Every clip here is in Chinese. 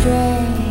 strange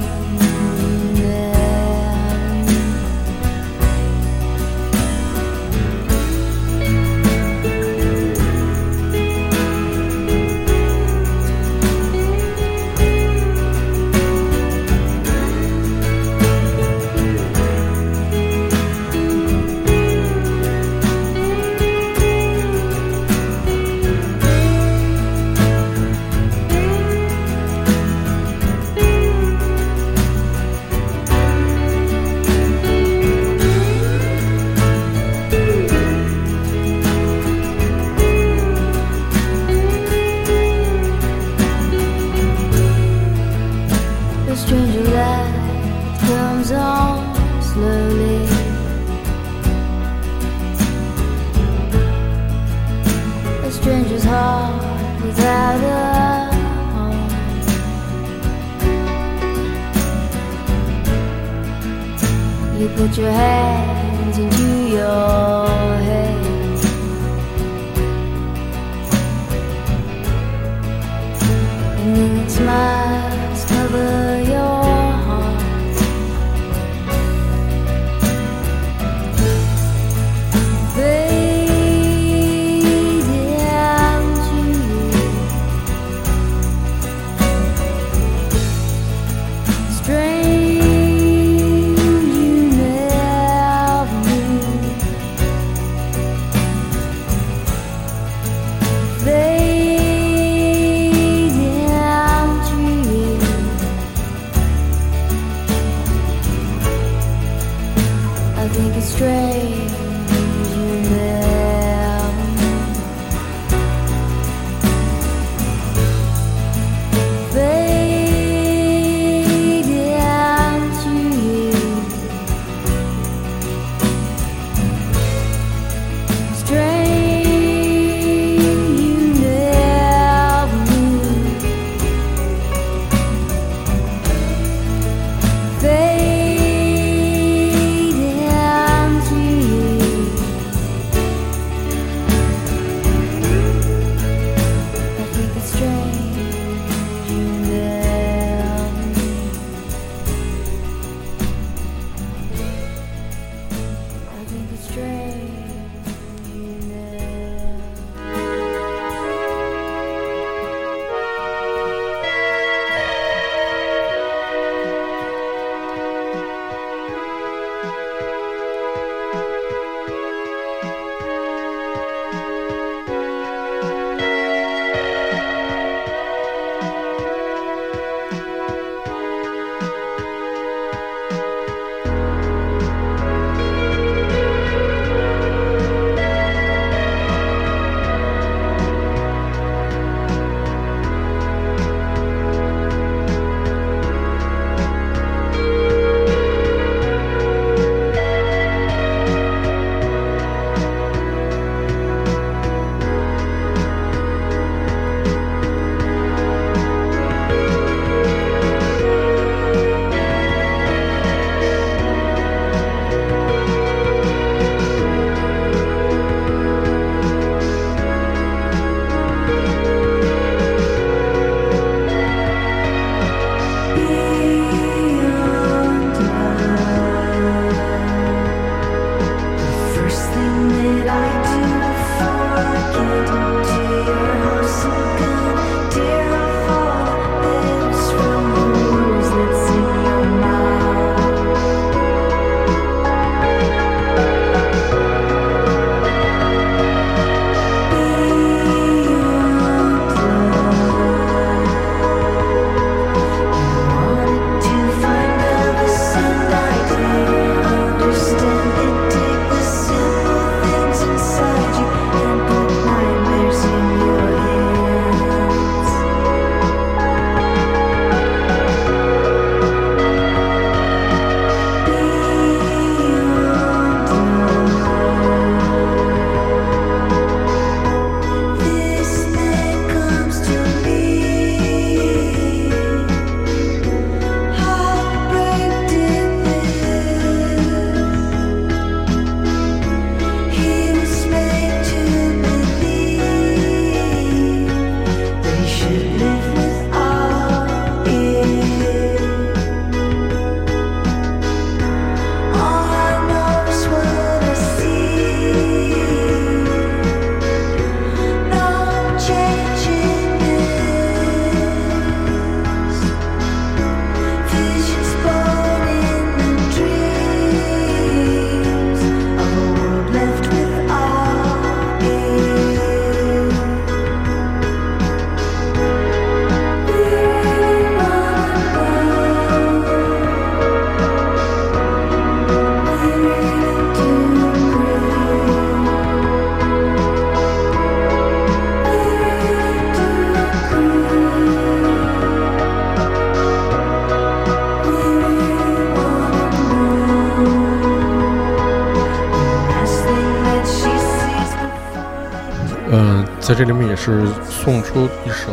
这里面也是送出一首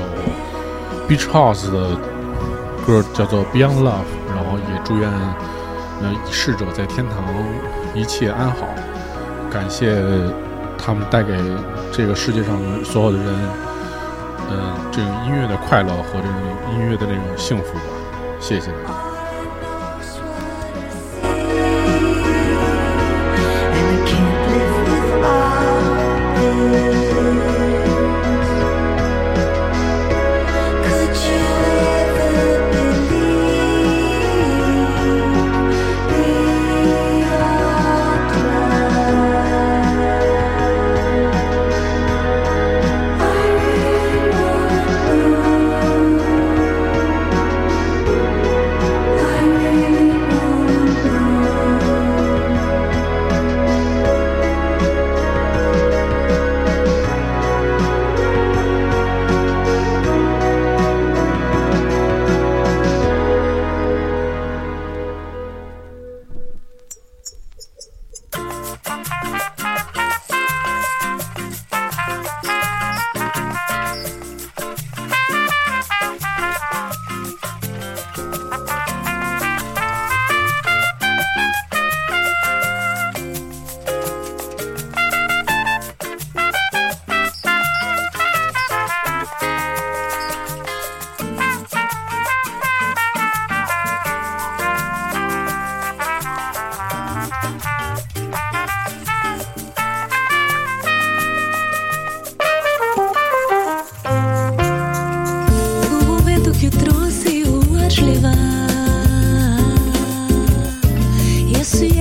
Beach House 的歌，叫做 Beyond Love，然后也祝愿呃逝者在天堂一切安好，感谢他们带给这个世界上所有的人，嗯，这个音乐的快乐和这个音乐的那种幸福吧，谢谢。谢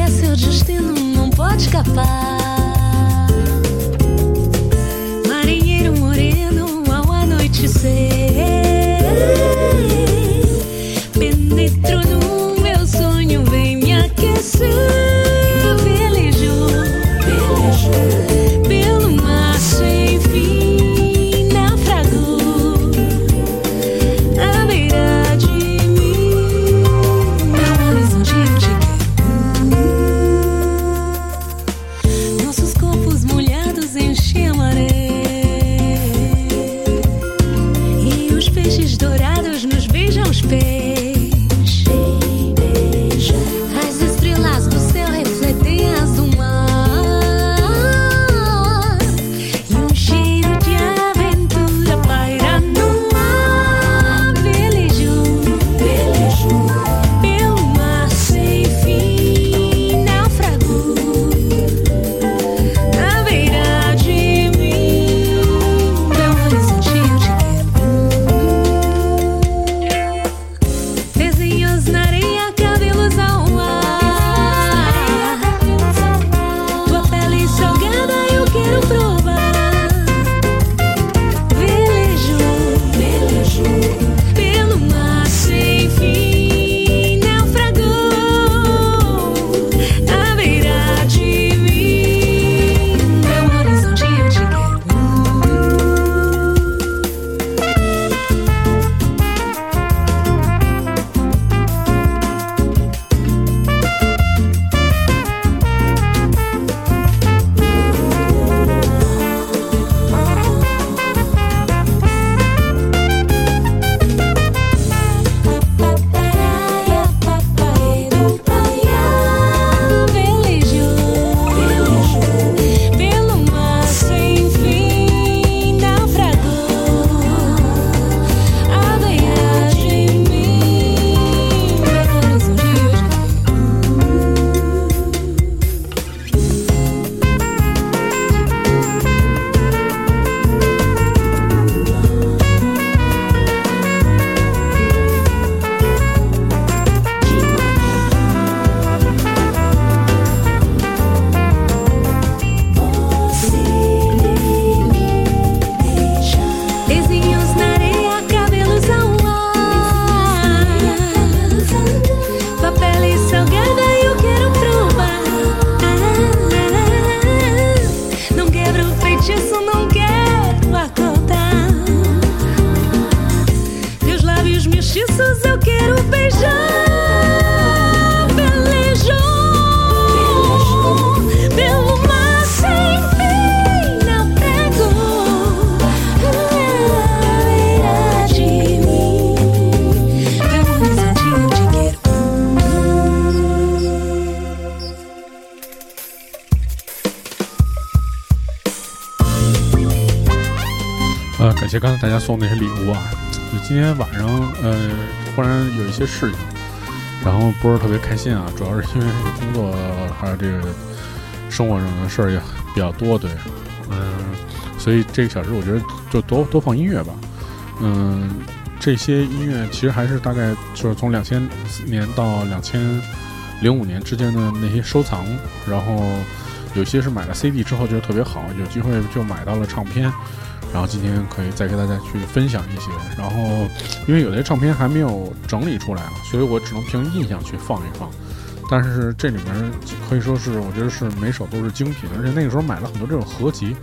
é seu destino, não pode escapar. 刚才大家送那些礼物啊！就今天晚上，呃，忽然有一些事情，然后不是特别开心啊，主要是因为工作还有这个生活上的事儿也比较多，对，嗯，所以这个小时我觉得就多多放音乐吧，嗯，这些音乐其实还是大概就是从两千年到两千零五年之间的那些收藏，然后有些是买了 CD 之后觉得特别好，有机会就买到了唱片。然后今天可以再给大家去分享一些，然后因为有些唱片还没有整理出来啊，所以我只能凭印象去放一放。但是这里面可以说是我觉得是每首都是精品，而且那个时候买了很多这种合集，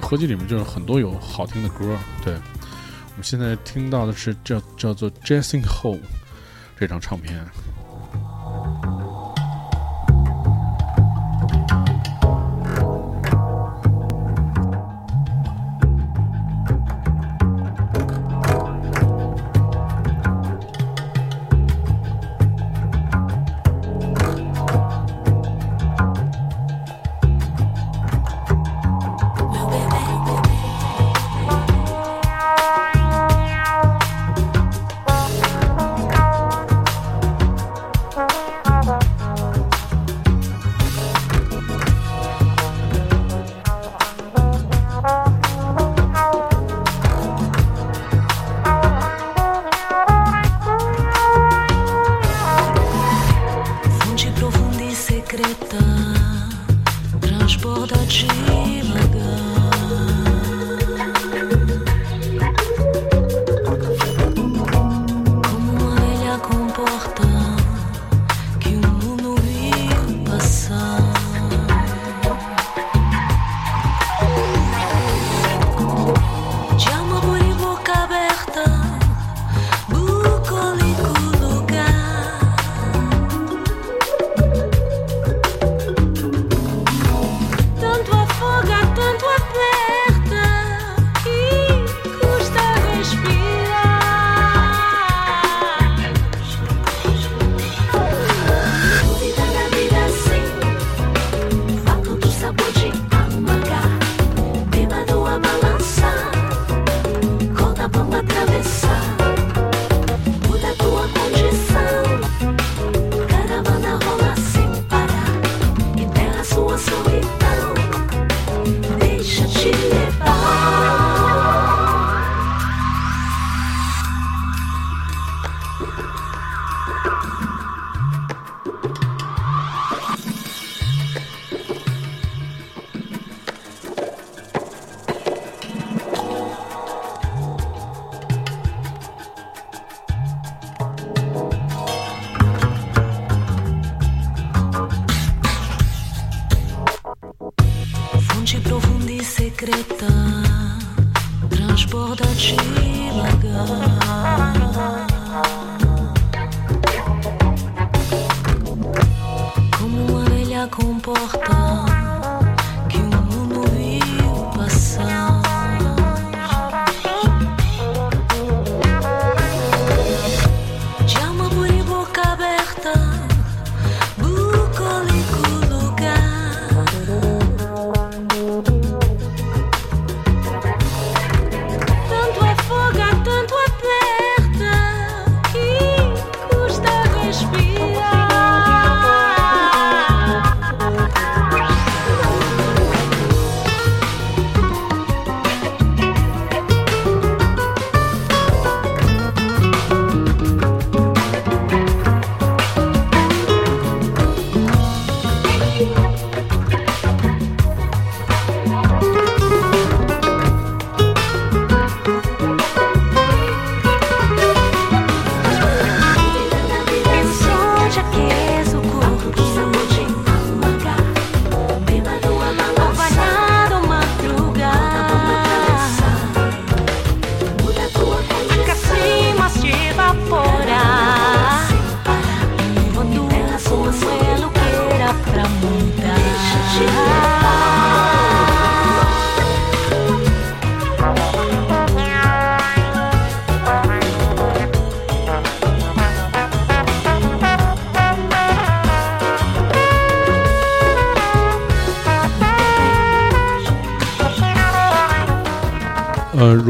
合集里面就有很多有好听的歌。对，我们现在听到的是叫叫做《Jazzing Hole》这张唱片。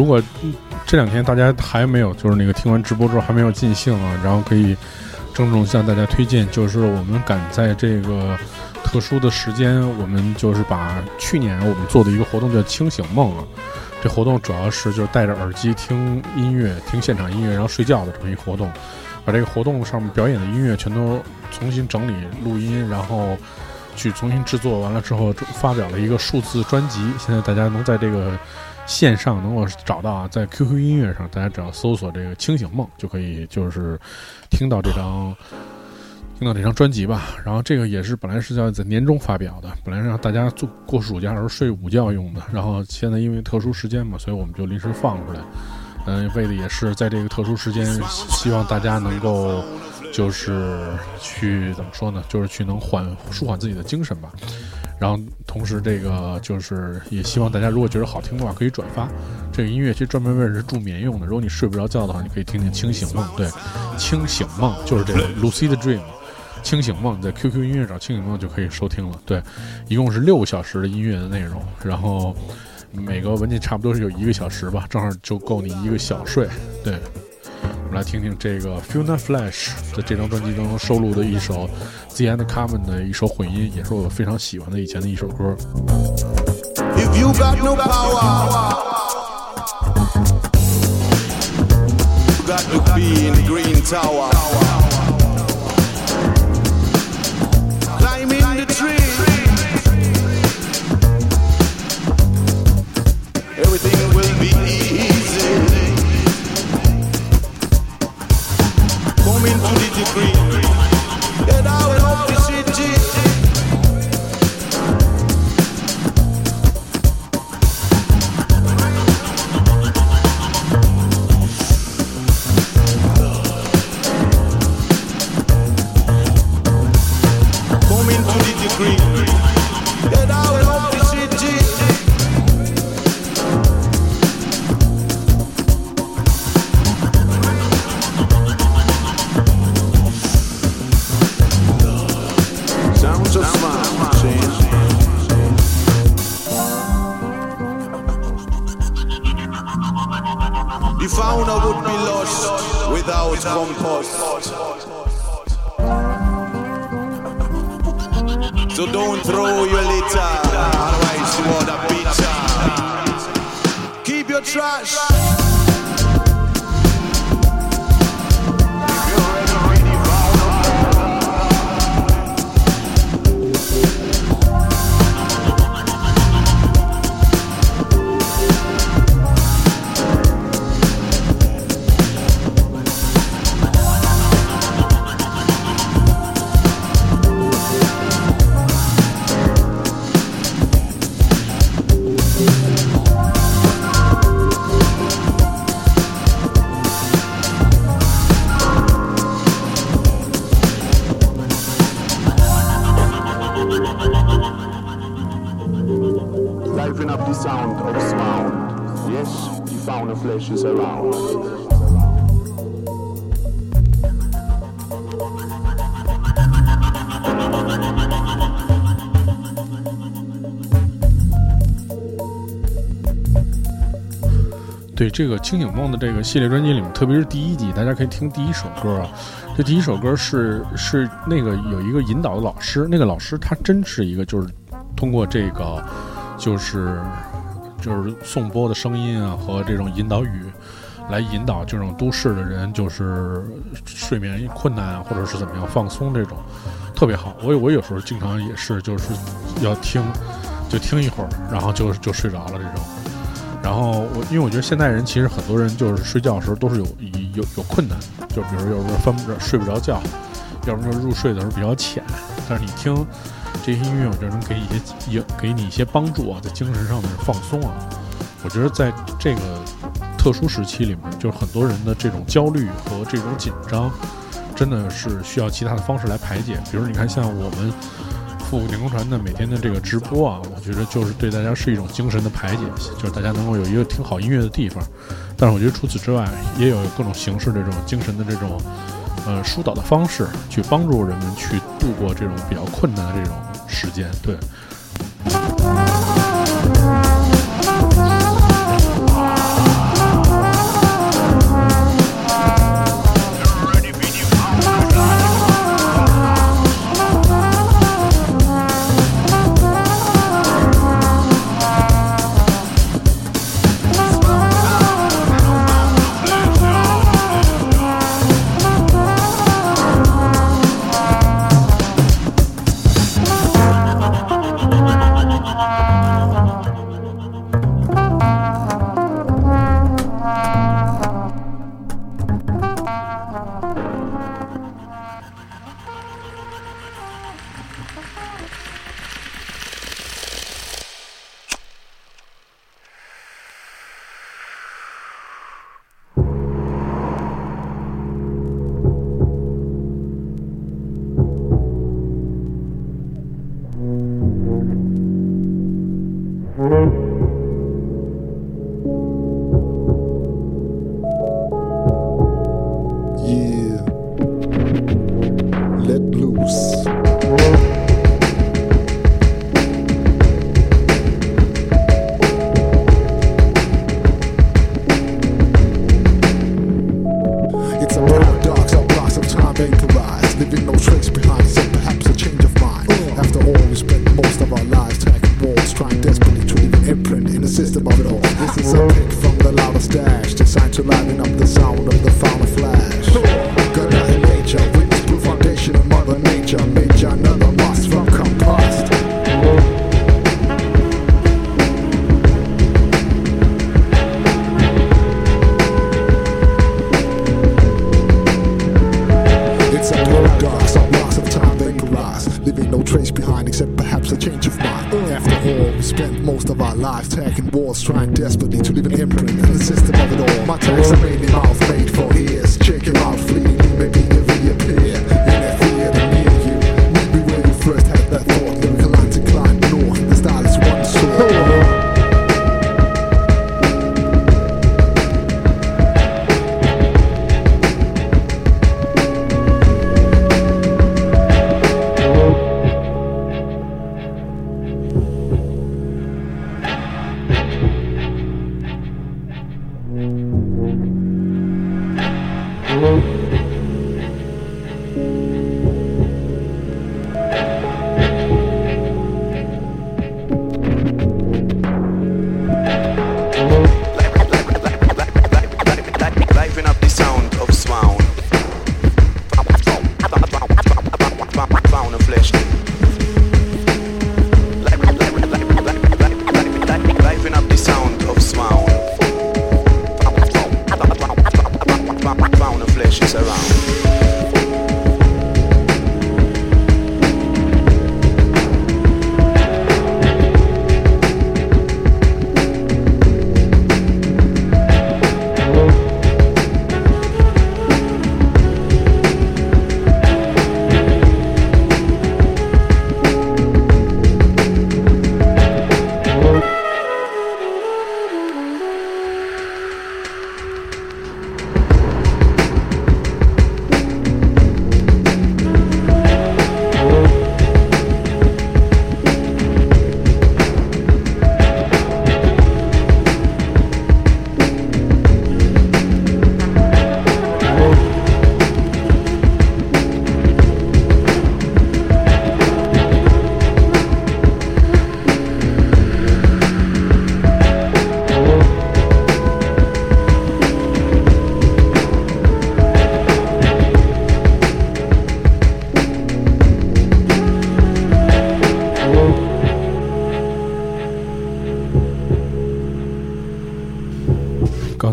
如果这两天大家还没有，就是那个听完直播之后还没有尽兴啊，然后可以郑重向大家推荐，就是我们赶在这个特殊的时间，我们就是把去年我们做的一个活动叫清醒梦啊。这活动主要是就是戴着耳机听音乐，听现场音乐，然后睡觉的这么一活动。把这个活动上面表演的音乐全都重新整理录音，然后去重新制作完了之后，发表了一个数字专辑。现在大家能在这个线上能够找到啊，在 QQ 音乐上，大家只要搜索这个“清醒梦”就可以，就是听到这张。听到这张专辑吧，然后这个也是本来是要在年终发表的，本来让大家做过暑假时候睡午觉用的，然后现在因为特殊时间嘛，所以我们就临时放出来。嗯，为的也是在这个特殊时间，希望大家能够就是去怎么说呢，就是去能缓舒缓自己的精神吧。然后同时这个就是也希望大家如果觉得好听的话，可以转发。这个音乐其实专门为是助眠用的，如果你睡不着觉的话，你可以听听《清醒梦》。对，《清醒梦》就是这个 Lucid Dream。清醒梦在 QQ 音乐找清醒梦就可以收听了。对，一共是六个小时的音乐的内容，然后每个文件差不多是有一个小时吧，正好就够你一个小睡。对，们来听听这个 Fiona Flash 在这张专辑当中收录的一首 The End Common 的一首混音，也是我非常喜欢的以前的一首歌。If you got no power, you got to be in the green tower. Giving up the sound of sound yes you found the flashes around 对这个清醒梦的这个系列专辑里面，特别是第一集，大家可以听第一首歌啊，这第一首歌是是那个有一个引导的老师，那个老师他真是一个，就是通过这个。就是。就是颂钵的声音啊，和这种引导语，来引导这种都市的人，就是睡眠困难啊或者是怎么样放松这种，特别好。我我有时候经常也是，就是要听，就听一会儿，然后就就睡着了这种。然后我因为我觉得现代人其实很多人就是睡觉的时候都是有有有困难，就比如有时候翻不着睡不着觉，要不就入睡的时候比较浅。但是你听。这些音乐我觉得能给一些有给你一些帮助啊，在精神上的放松啊。我觉得在这个特殊时期里面，就是很多人的这种焦虑和这种紧张，真的是需要其他的方式来排解。比如你看，像我们复古电工船的每天的这个直播啊，我觉得就是对大家是一种精神的排解，就是大家能够有一个听好音乐的地方。但是我觉得除此之外，也有各种形式这种精神的这种呃疏导的方式，去帮助人们去度过这种比较困难的这种。时间对。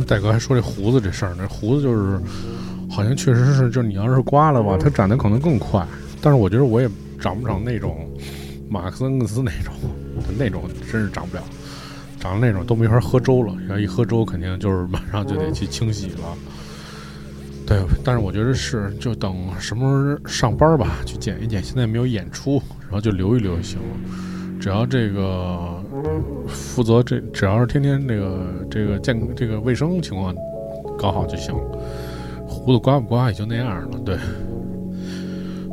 戴哥还说这胡子这事儿呢，胡子就是好像确实是，就是你要是刮了吧，它长得可能更快。但是我觉得我也长不长那种马克思恩格斯那种，那种真是长不了，长那种都没法喝粥了。然后一喝粥，肯定就是马上就得去清洗了。对，但是我觉得是，就等什么时候上班吧，去剪一剪。现在没有演出，然后就留一留就行了。只要这个负责这，只要是天天这个这个健这个卫生情况搞好就行。胡子刮不刮也就那样了，对。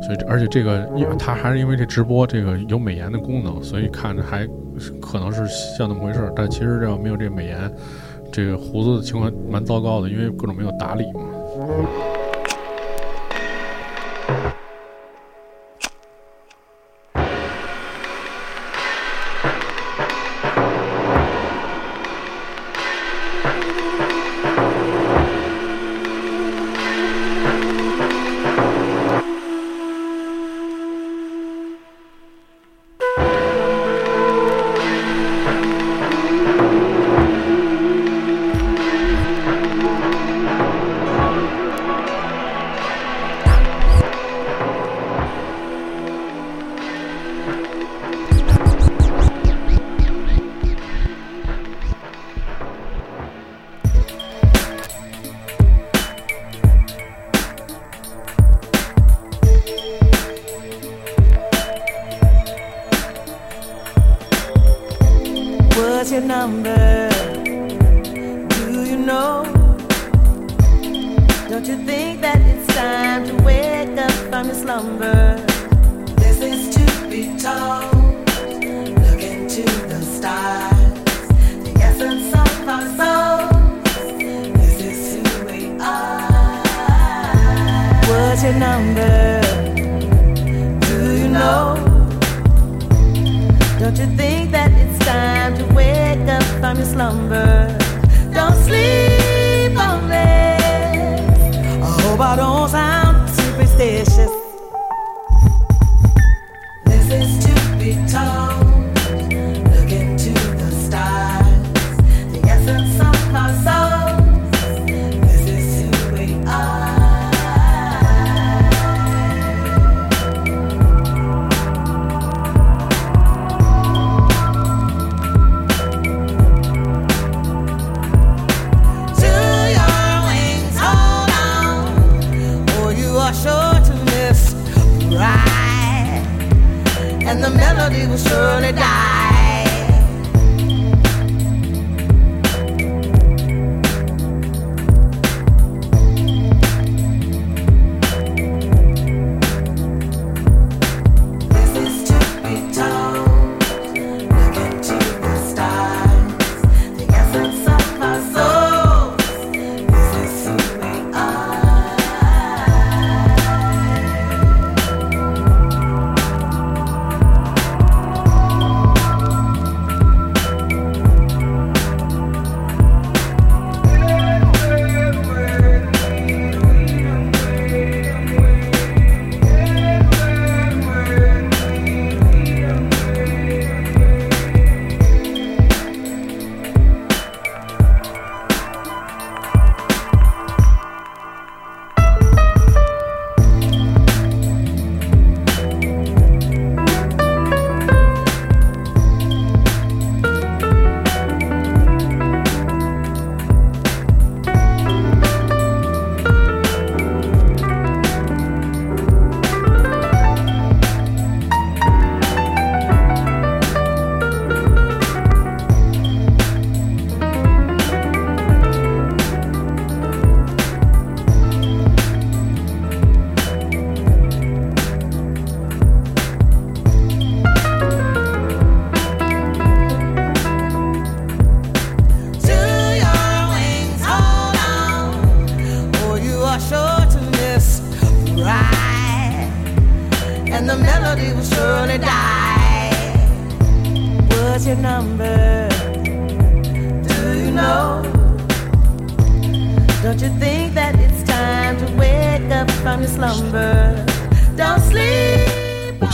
所以，而且这个，因为它还是因为这直播这个有美颜的功能，所以看着还可能是像那么回事儿。但其实这要没有这美颜，这个胡子的情况蛮糟糕的，因为各种没有打理嘛。Your number? Do you know? Don't you think that it's time to wake up from your slumber? Don't sleep on this. I hope I don't sound superstitious. Melody will surely die.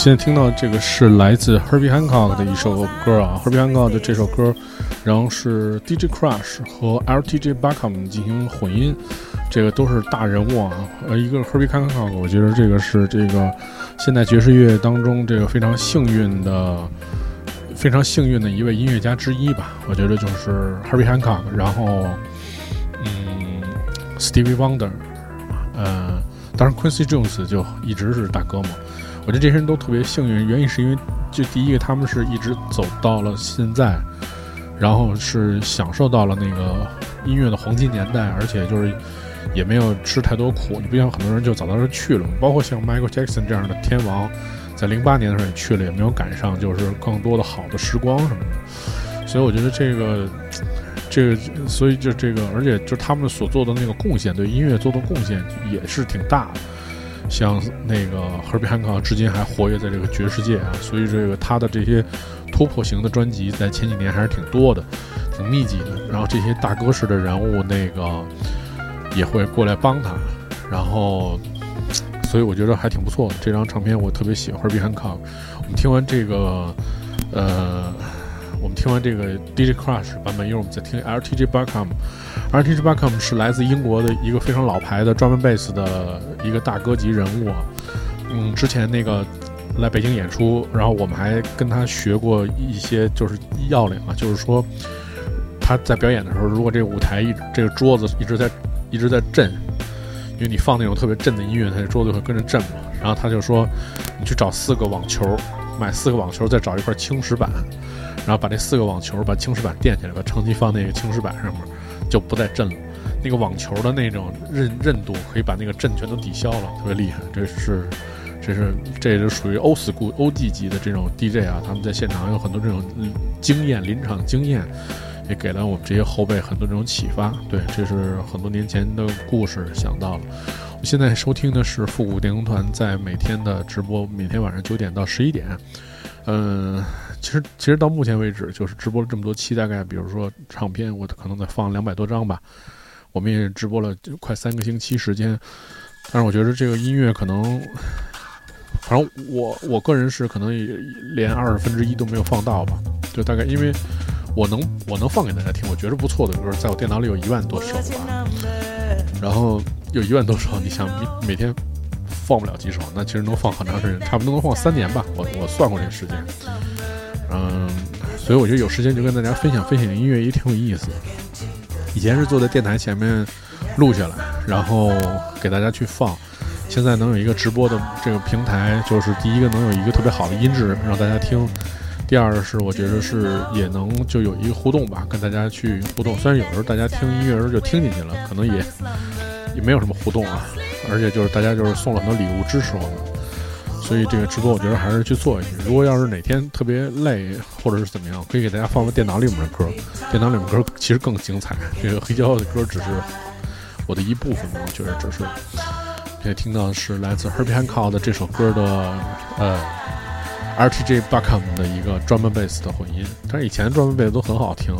现在听到这个是来自 Herbie Hancock 的一首歌啊，Herbie Hancock 的这首歌，然后是 DJ Crush 和 LTJ Buckham 进行混音，这个都是大人物啊。呃，一个 Herbie Hancock，我觉得这个是这个现代爵士乐当中这个非常幸运的、非常幸运的一位音乐家之一吧。我觉得就是 Herbie Hancock，然后嗯，Stevie Wonder，呃，当然 Quincy Jones 就一直是大哥嘛。我觉得这些人都特别幸运，原因是因为就第一个他们是一直走到了现在，然后是享受到了那个音乐的黄金年代，而且就是也没有吃太多苦。你不像很多人就早早就去了，包括像 Michael Jackson 这样的天王，在零八年的时候也去了，也没有赶上就是更多的好的时光什么的。所以我觉得这个。这个，所以就这个，而且就他们所做的那个贡献，对音乐做的贡献也是挺大的。像那个 Herbie Hancock 至今还活跃在这个爵士界啊，所以这个他的这些突破型的专辑在前几年还是挺多的，挺密集的。然后这些大哥式的人物那个也会过来帮他，然后所以我觉得还挺不错的。这张唱片我特别喜欢 Herbie Hancock。我们听完这个，呃。我们听完这个 DJ Crush 版本，一会儿我们再听 LTJ Buckham。LTJ Buckham 是来自英国的一个非常老牌的专门贝斯的一个大哥级人物。嗯，之前那个来北京演出，然后我们还跟他学过一些就是要领啊，就是说他在表演的时候，如果这个舞台一这个桌子一直在一直在震，因为你放那种特别震的音乐，它这桌子会跟着震嘛。然后他就说，你去找四个网球，买四个网球，再找一块青石板。然后把这四个网球把青石板垫起来，把长期放那个青石板上面，就不再震了。那个网球的那种韧韧度可以把那个震全都抵消了，特别厉害。这是，这是，这是属于欧斯酷欧 G 级的这种 DJ 啊，他们在现场有很多这种经验，临场经验，也给了我们这些后辈很多这种启发。对，这是很多年前的故事想到了。我现在收听的是复古电工团在每天的直播，每天晚上九点到十一点。嗯，其实其实到目前为止，就是直播了这么多期，大概比如说唱片，我可能得放两百多张吧。我们也直播了就快三个星期时间，但是我觉得这个音乐可能，反正我我个人是可能也连二十分之一都没有放到吧，就大概因为我能我能放给大家听，我觉得不错的歌，在我电脑里有一万多首吧，然后有一万多首，你想每每天放不了几首，那其实能放很长时间，差不多能放三年吧，我我算过这个时间，嗯，所以我觉得有时间就跟大家分享分享音乐也挺有意思。以前是坐在电台前面录下来，然后给大家去放。现在能有一个直播的这个平台，就是第一个能有一个特别好的音质让大家听，第二是我觉得是也能就有一个互动吧，跟大家去互动。虽然有时候大家听音乐时候就听进去了，可能也也没有什么互动啊，而且就是大家就是送了很多礼物支持我们。所以这个直播我觉得还是去做一下。如果要是哪天特别累或者是怎么样，可以给大家放放电脑里面的歌。电脑里面歌其实更精彩。这个黑胶的歌只是我的一部分，我觉得只是。可以听到的是来自 Herbie Hancock 的这首歌的呃 RTJ Buckham 的一个 drum and bass 的混音。但是以前的 drum and bass 都很好听，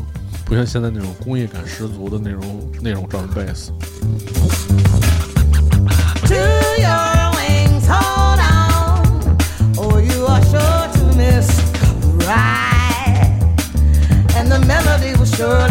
不像现在那种工业感十足的那种那种 drum and bass。good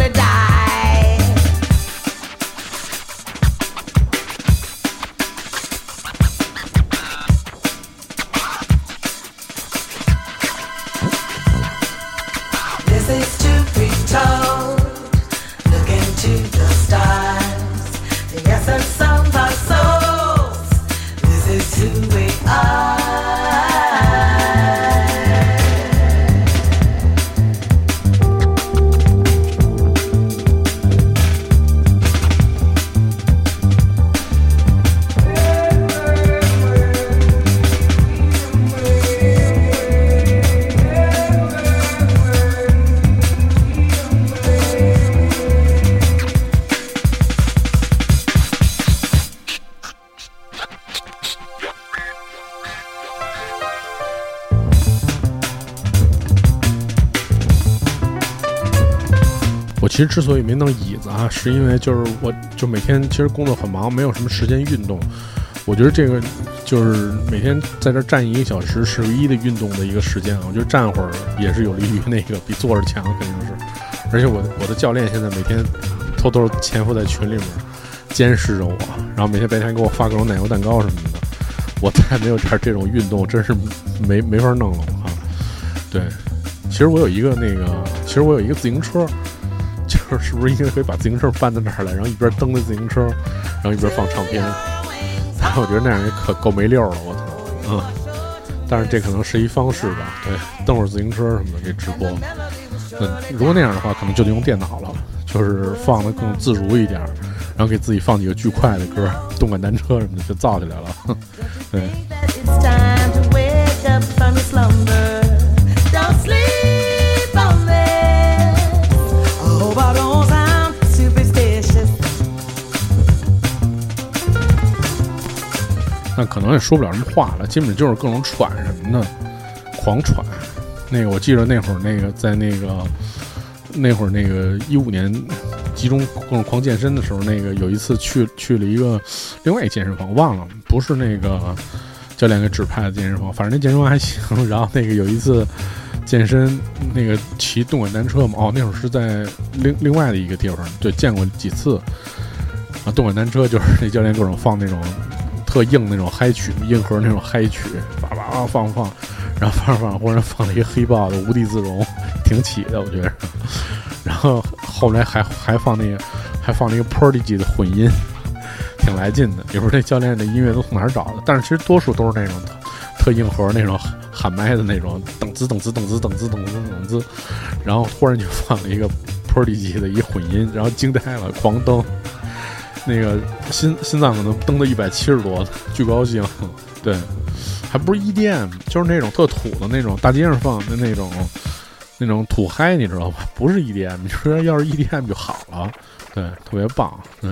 其实之所以没弄椅子啊，是因为就是我就每天其实工作很忙，没有什么时间运动。我觉得这个就是每天在这站一个小时是唯一的运动的一个时间啊。我觉得站会儿也是有利于那个比坐着强，肯定是。而且我我的教练现在每天偷偷潜伏在群里面监视着我，然后每天白天给我发各种奶油蛋糕什么的。我再没有点这种运动，真是没没法弄了我啊。对，其实我有一个那个，其实我有一个自行车，就是是不是应该可以把自行车搬到那儿来，然后一边蹬着自行车，然后一边放唱片。但我觉得那样也可够没溜了，我操，嗯。但是这可能是一方式吧，对，蹬会儿自行车什么的给直播。那如果那样的话，可能就得用电脑了，就是放的更自如一点，然后给自己放几个巨快的歌，动感单车什么的就造起来了。对，那可能也说不了什么话了，基本就是各种喘什么的，狂喘。那个我记得那会儿那个在那个那会儿那个一五年集中各种狂健身的时候，那个有一次去去了一个另外一健身房，我忘了，不是那个教练给指派的健身房，反正那健身房还行。然后那个有一次健身，那个骑动感单车嘛，哦，那会儿是在另另外的一个地方，对，见过几次。啊，动感单车就是那教练各种放那种特硬那种嗨曲，硬核那种嗨曲，叭叭叭放放，然后放着放忽然放了一个黑豹的《无地自容》，挺起的，我觉得。然后后来还还放那个，还放了一个 Prodigy 的混音，挺来劲的。也不知道这教练的音乐都从哪儿找的，但是其实多数都是那种特特硬核那种喊麦的那种，噔滋噔滋噔滋噔滋噔滋噔滋，然后忽然就放了一个 Prodigy 的一混音，然后惊呆了，狂蹬。那个心心脏可能蹬到一百七十多，巨高兴。对，还不是 EDM，就是那种特土的那种大街上放的那种那种土嗨，你知道吧？不是 EDM，你说要是 EDM 就好了。对，特别棒。对。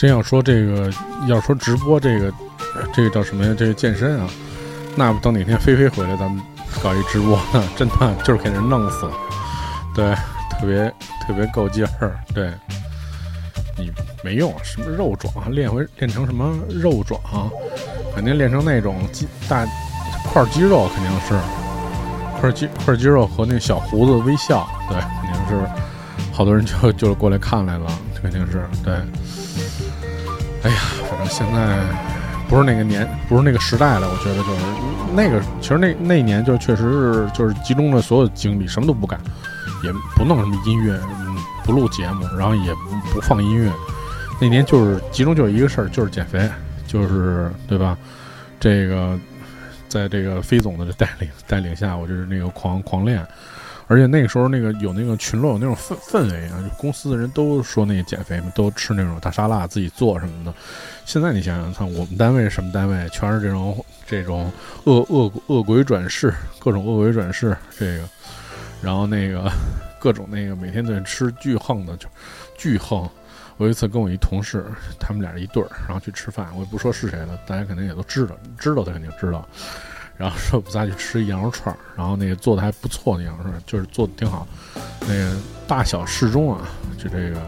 真要说这个，要说直播这个，这个叫什么呀？这个健身啊，那不等哪天菲菲回来，咱们搞一直播呢，真的就是给人弄死了。对，特别特别够劲儿。对，你没用，什么肉壮，练回练成什么肉壮，肯定练成那种肌大块肌肉，肯定是块肌块肌肉和那小胡子微笑，对，肯定是好多人就就过来看来了，肯定是对。现在不是那个年，不是那个时代了。我觉得就是那个，其实那那年就确实是就是集中了所有精力，什么都不干，也不弄什么音乐，不录节目，然后也不放音乐。那年就是集中就一个事儿，就是减肥，就是对吧？这个在这个飞总的带领带领下，我就是那个狂狂练。而且那个时候，那个有那个群落，有那种氛氛围啊，就公司的人都说那个减肥嘛，都吃那种大沙拉，自己做什么的。现在你想想看，我们单位什么单位，全是这种这种恶恶恶鬼转世，各种恶鬼转世，这个，然后那个各种那个每天在吃巨横的，就巨横。我有一次跟我一同事，他们俩一对儿，然后去吃饭，我也不说是谁了，大家肯定也都知道，知道他肯定知道。然后说我们仨去吃羊肉串儿，然后那个做的还不错，那羊肉串儿就是做的挺好，那个大小适中啊，就这个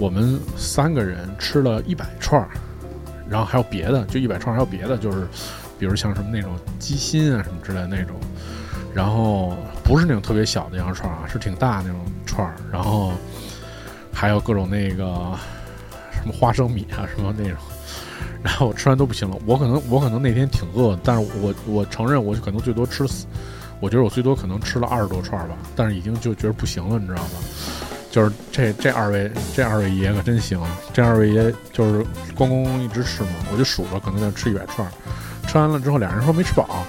我们三个人吃了一百串儿，然后还有别的，就一百串儿还有别的，就是比如像什么那种鸡心啊什么之类那种，然后不是那种特别小的羊肉串儿啊，是挺大那种串儿，然后还有各种那个什么花生米啊什么那种。然后我吃完都不行了，我可能我可能那天挺饿，但是我我承认我可能最多吃死，我觉得我最多可能吃了二十多串吧，但是已经就觉得不行了，你知道吗？就是这这二位这二位爷可真行，这二位爷就是咣咣咣一直吃嘛，我就数着可能要吃一百串，吃完了之后俩人说没吃饱，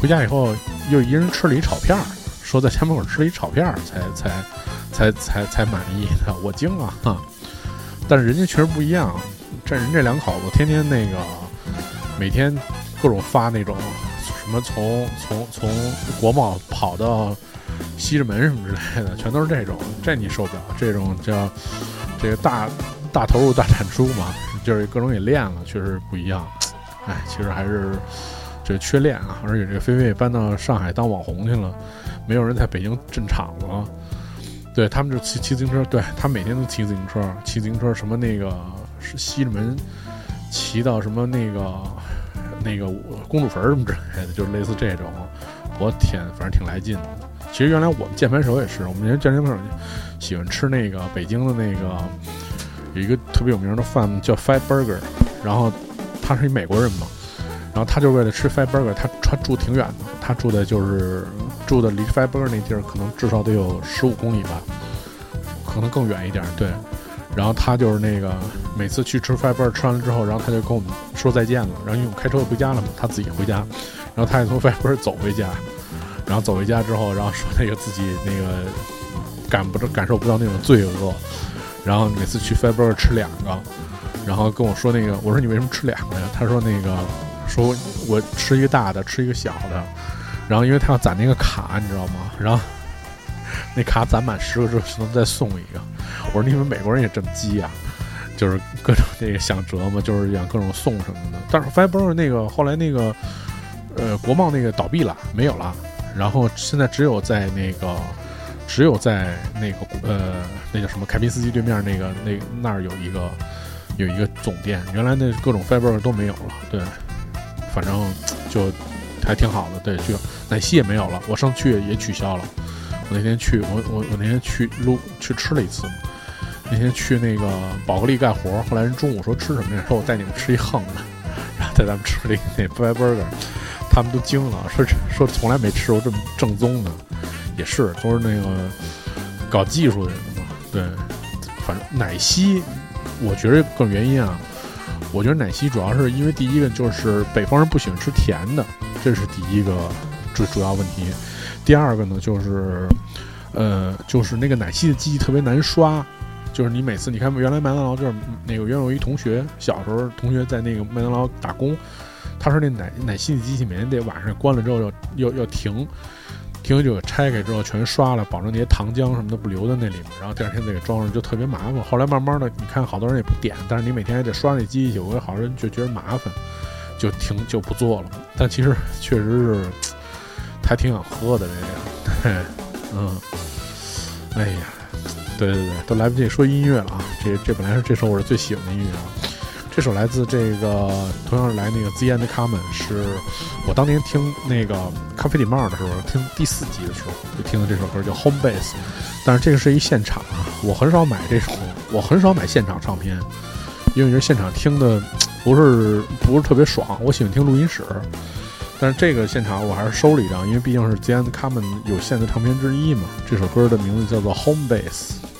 回家以后又一人吃了一炒片儿，说在家门口吃了一炒片儿才才才才才满意的，我惊了哈，但是人家确实不一样。这人这两口子天天那个，每天各种发那种什么从从从国贸跑到西直门什么之类的，全都是这种，这你受不了。这种叫这个大大投入大产出嘛，就是各种也练了，确实不一样。哎，其实还是这缺练啊。而且这个菲菲搬到上海当网红去了，没有人在北京镇场子了。对他们就骑骑自行车，对他每天都骑自行车，骑自行车什么那个。是西直门骑到什么那个那个公主坟什么之类的，就是类似这种。我天，反正挺来劲的。其实原来我们键盘手也是，我们原来键盘手喜欢吃那个北京的那个有一个特别有名的饭叫 Five Burger，然后他是一美国人嘛，然后他就为了吃 Five Burger，他他住挺远的，他住的就是住的离 Five Burger 那地儿可能至少得有十五公里吧，可能更远一点，对。然后他就是那个每次去吃 Fiber 吃完了之后，然后他就跟我们说再见了。然后因为我开车回家了嘛，他自己回家，然后他也从 Fiber 走回家。然后走回家之后，然后说那个自己那个感不着感受不到那种罪恶。然后每次去 Fiber 吃两个，然后跟我说那个，我说你为什么吃两个呀？他说那个说我吃一个大的，吃一个小的。然后因为他要攒那个卡，你知道吗？然后。那卡攒满十个之后就能再送一个。我说你们美国人也这么鸡呀？就是各种那个想折磨，就是想各种送什么的。但是 Fiber 那个后来那个呃国贸那个倒闭了，没有了。然后现在只有在那个只有在那个呃那叫什么凯宾斯基对面那个那那儿有一个有一个总店。原来那各种 Fiber 都没有了。对，反正就还挺好的。对，就奶昔也没有了，我上去也取消了。我那天去，我我我那天去录去吃了一次，那天去那个宝格丽干活，后来人中午说吃什么呀？说我带你们吃一横的，然后带咱们吃了一那 Five Burger，他们都惊了，说说从来没吃过这么正宗的，也是都是那个搞技术的人嘛。对，反正奶昔，我觉得各种原因啊，我觉得奶昔主要是因为第一个就是北方人不喜欢吃甜的，这是第一个最主要问题。第二个呢，就是，呃，就是那个奶昔的机器特别难刷，就是你每次你看原来麦当劳就是那个原来有一同学小时候同学在那个麦当劳打工，他说那奶奶昔的机器每天得晚上关了之后要要要停，停就拆开之后全刷了，保证那些糖浆什么的不留在那里面，然后第二天再给装上，就特别麻烦。后来慢慢的，你看好多人也不点，但是你每天还得刷那机器，我有好多人就觉得麻烦，就停就不做了。但其实确实是还挺想喝的这个，对，嗯，哎呀，对对对，都来不及说音乐了啊！这这本来是这首我是最喜欢的音乐啊。这首来自这个，同样是来那个 Z and Common，是我当年听那个咖啡礼帽的时候，听第四集的时候就听的这首歌叫 Home Base，但是这个是一现场啊，我很少买这首，我很少买现场唱片，因为觉得现场听的不是不是特别爽，我喜欢听录音室，但是这个现场我还是收了一张，因为毕竟是 J. and C. 他们有限的唱片之一嘛。这首歌的名字叫做 Home Base。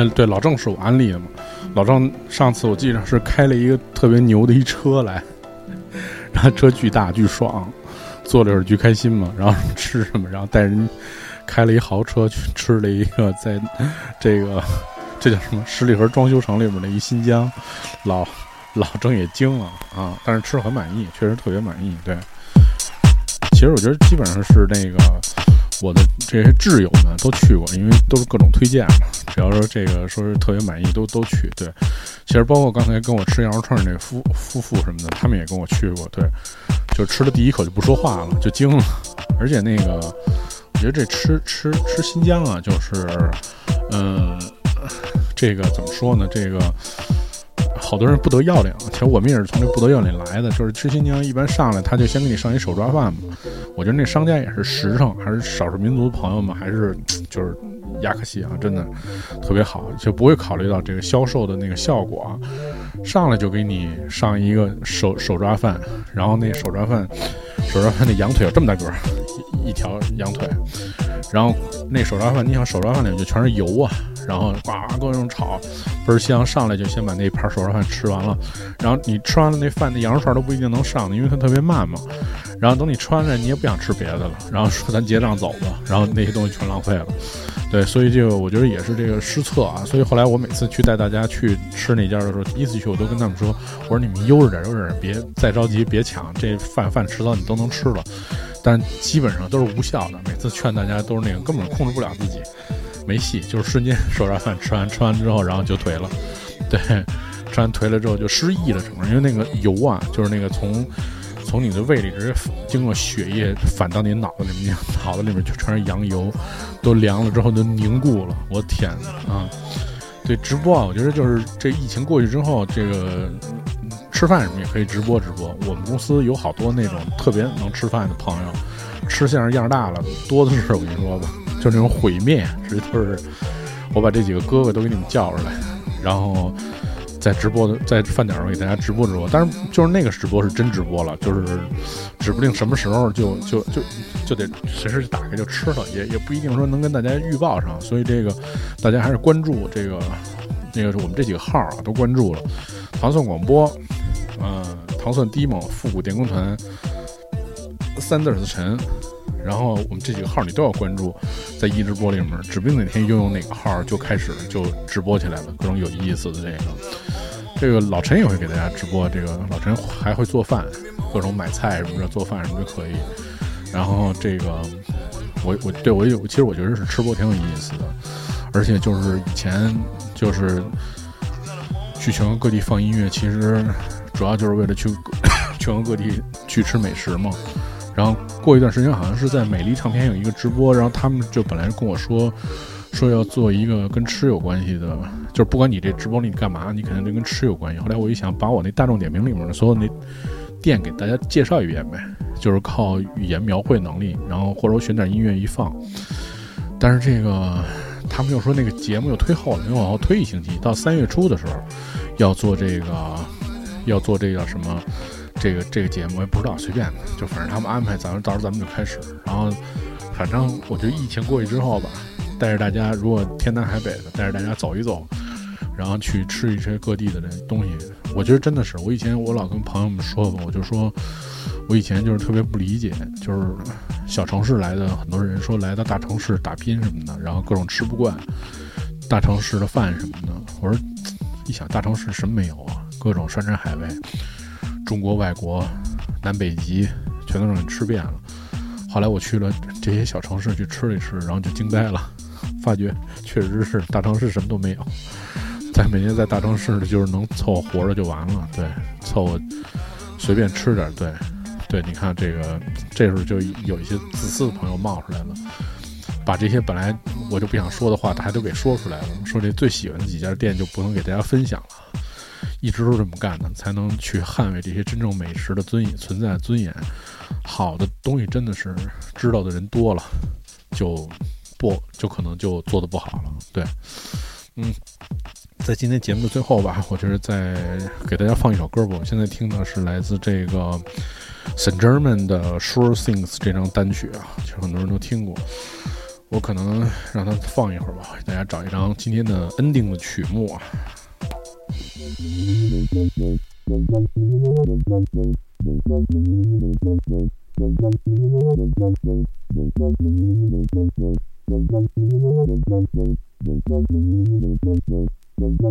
嗯，对，老郑是我安利的嘛。老郑上次我记着是开了一个特别牛的一车来，然后车巨大巨爽，坐着巨开心嘛。然后吃什么，然后带人开了一豪车去吃了一个在这个这叫什么十里河装修城里面的一新疆，老老郑也惊了啊，但是吃的很满意，确实特别满意。对，其实我觉得基本上是那个。我的这些挚友们都去过，因为都是各种推荐嘛。只要说这个说是特别满意，都都去。对，其实包括刚才跟我吃羊肉串那夫夫妇什么的，他们也跟我去过。对，就吃了第一口就不说话了，就惊了。而且那个，我觉得这吃吃吃新疆啊，就是，嗯，这个怎么说呢？这个。好多人不得要领，其实我们也是从这不得要领来的。就是吃新疆，一般上来他就先给你上一手抓饭嘛。我觉得那商家也是实诚，还是少数民族朋友们，还是就是亚克西啊，真的特别好，就不会考虑到这个销售的那个效果啊。上来就给你上一个手手抓饭，然后那手抓饭，手抓饭那羊腿有这么大个，一条羊腿，然后那手抓饭，你想手抓饭里面就全是油啊。然后呱各种炒，倍儿香。上来就先把那盘手抓饭吃完了，然后你吃完了那饭，那羊肉串都不一定能上的，因为它特别慢嘛。然后等你吃完了，你也不想吃别的了，然后说咱结账走吧，然后那些东西全浪费了。对，所以这个我觉得也是这个失策啊。所以后来我每次去带大家去吃那家的时候，第一次去我都跟他们说，我说你们悠着点，悠着点，别再着急，别抢，这饭饭迟早你都能吃了。但基本上都是无效的，每次劝大家都是那个根本控制不了自己。没戏，就是瞬间手抓饭吃完，吃完之后然后就颓了，对，吃完颓了之后就失忆了，整个因为那个油啊，就是那个从从你的胃里直接经过血液反到你脑子里面，脑子里面就全是羊油，都凉了之后都凝固了，我天啊！对，直播啊，我觉得就是这疫情过去之后，这个吃饭什么也可以直播直播。我们公司有好多那种特别能吃饭的朋友，吃相样大了，多的是，我跟你说吧。就那种毁灭，直接就是我把这几个哥哥都给你们叫出来，然后在直播的在饭点儿上给大家直播直播，但是就是那个直播是真直播了，就是指不定什么时候就就就就得随时就打开就吃了，也也不一定说能跟大家预报上，所以这个大家还是关注这个那个是我们这几个号啊都关注了，糖蒜广播，呃，糖蒜 demo 复古电工团，Sanders 陈。然后我们这几个号你都要关注，在一直播里面，指不定哪天拥有哪个号就开始就直播起来了，各种有意思的这个。这个老陈也会给大家直播，这个老陈还会做饭，各种买菜什么的，做饭什么都可以。然后这个我我对我有，其实我觉得是吃播挺有意思的，而且就是以前就是去全国各地放音乐，其实主要就是为了去全国各地去吃美食嘛。然后过一段时间，好像是在美丽唱片有一个直播，然后他们就本来跟我说，说要做一个跟吃有关系的，就是不管你这直播里你干嘛，你肯定得跟吃有关系。后来我一想，把我那大众点评里面的所有那店给大家介绍一遍呗，就是靠语言描绘能力，然后或者我选点音乐一放。但是这个他们又说那个节目又推后了，又往后推一星期，到三月初的时候要做这个，要做这个什么？这个这个节目我也不知道，随便的，就反正他们安排，咱们到时候咱们就开始。然后，反正我觉得疫情过去之后吧，带着大家，如果天南海北的，带着大家走一走，然后去吃一些各地的这东西。我觉得真的是，我以前我老跟朋友们说过，我就说，我以前就是特别不理解，就是小城市来的很多人说来到大城市打拼什么的，然后各种吃不惯大城市的饭什么的。我说，一想大城市什么没有啊，各种山珍海味。中国、外国、南北极，全都让你吃遍了。后来我去了这些小城市去吃了一吃，然后就惊呆了，发觉确实是大城市什么都没有。在每年在大城市的就是能凑合活着就完了，对，凑合随便吃点，对，对。你看这个，这时候就有一些自私的朋友冒出来了，把这些本来我就不想说的话，他还都给说出来了，说这最喜欢的几家店就不能给大家分享了。一直都这么干的，才能去捍卫这些真正美食的尊严存在尊严。好的东西真的是知道的人多了，就不就可能就做的不好了。对，嗯，在今天节目的最后吧，我觉得再给大家放一首歌吧。我现在听的是来自这个 s a n t German 的 Sure Things 这张单曲啊，其实很多人都听过。我可能让它放一会儿吧，给大家找一张今天的 ending 的曲目啊。Thank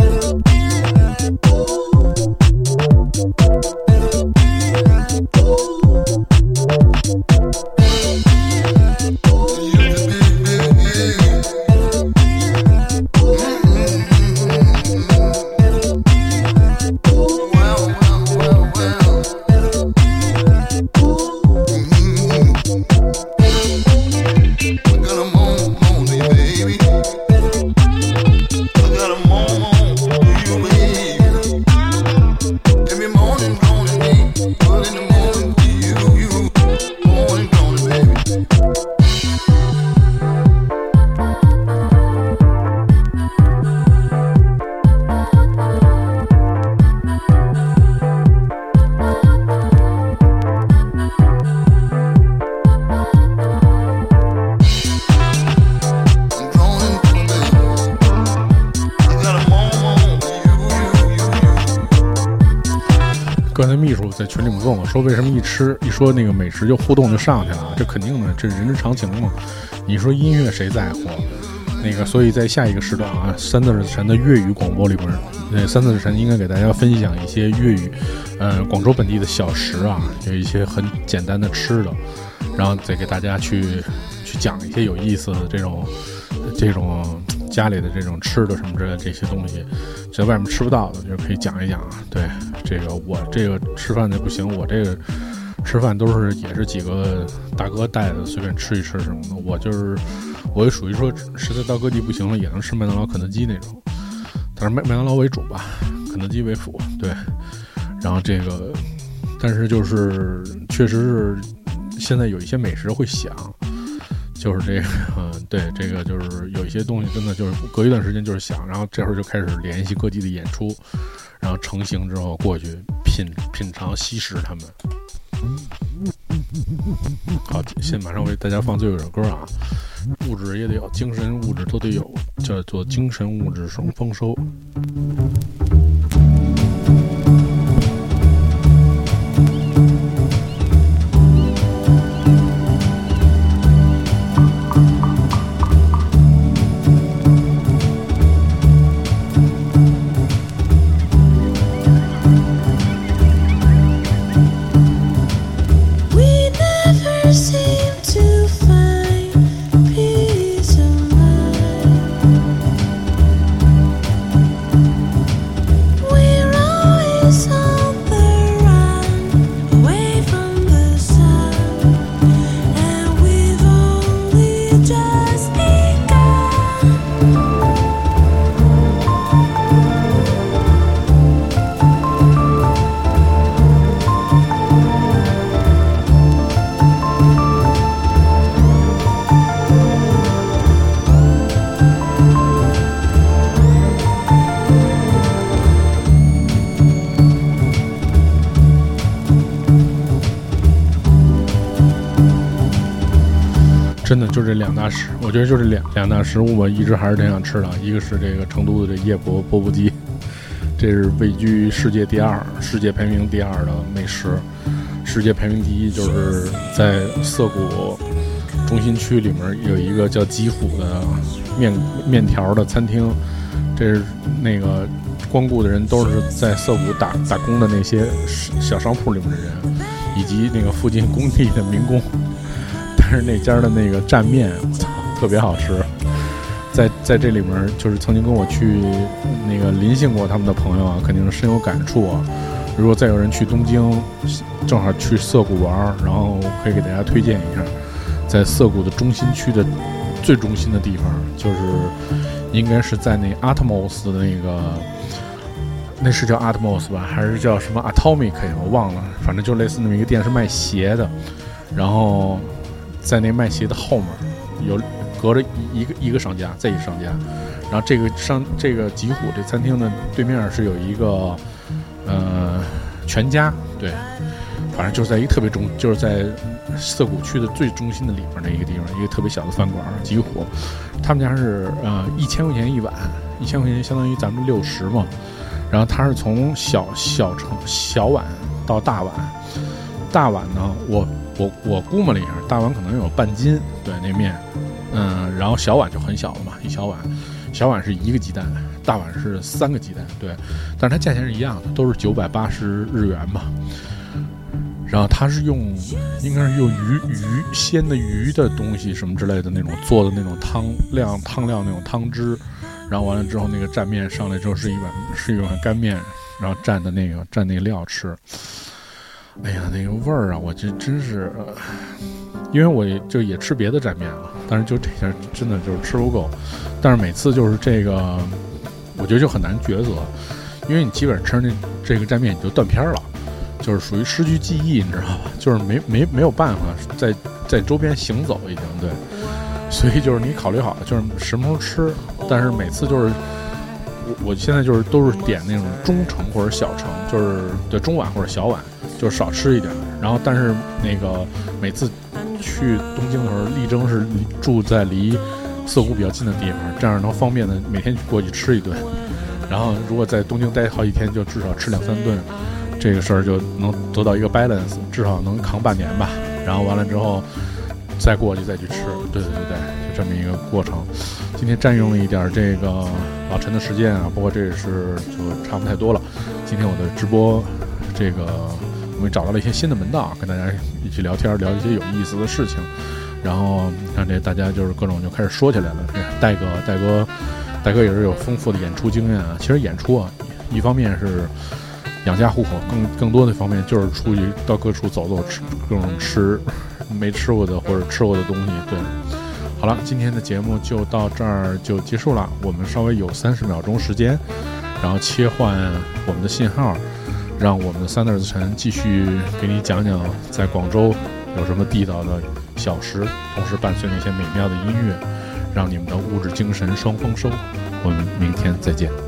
you. 说为什么一吃一说那个美食就互动就上去了？这肯定的，这人之常情嘛。你说音乐谁在乎？那个，所以在下一个时段啊，三字神的粤语广播里边，那三字神应该给大家分享一些粤语，呃，广州本地的小食啊，有一些很简单的吃的，然后再给大家去去讲一些有意思的这种这种家里的这种吃的什么之类这些东西。在外面吃不到的，就可以讲一讲啊。对，这个我这个吃饭的不行，我这个吃饭都是也是几个大哥带的，随便吃一吃什么的。我就是，我也属于说实在到各地不行了，也能吃麦当劳、肯德基那种，但是麦麦当劳为主吧，肯德基为辅。对，然后这个，但是就是确实是现在有一些美食会想，就是这个，对，这个就是有一些东西真的就是隔一段时间就是想，然后这会儿就开始联系各地的演出，然后成型之后过去品品尝吸食他们。好，现在马上为大家放最后一首歌啊，物质也得有，精神物质都得有，叫做精神物质双丰收。食，我觉得就是两两大食物吧，一直还是挺想吃的。一个是这个成都的这叶婆钵钵鸡，这是位居世界第二、世界排名第二的美食。世界排名第一就是在涩谷中心区里面有一个叫吉虎的面面条的餐厅，这是那个光顾的人都是在涩谷打打工的那些小商铺里面的人，以及那个附近工地的民工。但 是那家的那个蘸面，我操，特别好吃。在在这里面，就是曾经跟我去那个临幸过他们的朋友啊，肯定是深有感触啊。如果再有人去东京，正好去涩谷玩，然后可以给大家推荐一下，在涩谷的中心区的最中心的地方，就是应该是在那 Atmos 的那个，那是叫 Atmos 吧，还是叫什么 Atomic？我忘了，反正就类似那么一个店，是卖鞋的，然后。在那卖鞋的后面，有隔着一个一个商家，再一个商家，然后这个商这个吉虎这餐厅的对面是有一个呃全家，对，反正就是在一个特别中，就是在涩谷区的最中心的里面那一个地方，一个特别小的饭馆吉虎，他们家是呃一千块钱一碗，一千块钱相当于咱们六十嘛，然后他是从小小成小碗到大碗，大碗呢我。我我估摸了一下，大碗可能有半斤，对那面，嗯，然后小碗就很小了嘛，一小碗，小碗是一个鸡蛋，大碗是三个鸡蛋，对，但是它价钱是一样的，都是九百八十日元嘛。然后它是用，应该是用鱼鱼鲜的鱼的东西什么之类的那种做的那种汤料汤料那种汤汁，然后完了之后那个蘸面上来之后是一碗是一碗干面，然后蘸的那个蘸那个料吃。哎呀，那个味儿啊，我这真是，因为我就也吃别的蘸面了，但是就这下真的就是吃不够。但是每次就是这个，我觉得就很难抉择，因为你基本上吃那这个蘸面你就断片了，就是属于失去记忆，你知道吧？就是没没没有办法在在周边行走已经对，所以就是你考虑好了，就是什么时候吃，但是每次就是我我现在就是都是点那种中盛或者小盛，就是对中碗或者小碗。就少吃一点，然后但是那个每次去东京的时候，力争是住在离涩谷比较近的地方，这样能方便的每天过去吃一顿。然后如果在东京待好几天，就至少吃两三顿，这个事儿就能得到一个 balance，至少能扛半年吧。然后完了之后再过去再去吃，对对对对，就这么一个过程。今天占用了一点这个老陈的时间啊，不过这也是就差不太多了。今天我的直播这个。我们找到了一些新的门道，跟大家一起聊天，聊一些有意思的事情。然后你看这大家就是各种就开始说起来了。戴哥，戴哥，戴哥也是有丰富的演出经验啊。其实演出啊，一方面是养家糊口，更更多的方面就是出去到各处走走，吃各种吃没吃过的或者吃过的东西。对，好了，今天的节目就到这儿就结束了。我们稍微有三十秒钟时间，然后切换我们的信号。让我们的三 e r 子晨继续给你讲讲在广州有什么地道的小食，同时伴随那些美妙的音乐，让你们的物质精神双丰收。我们明天再见。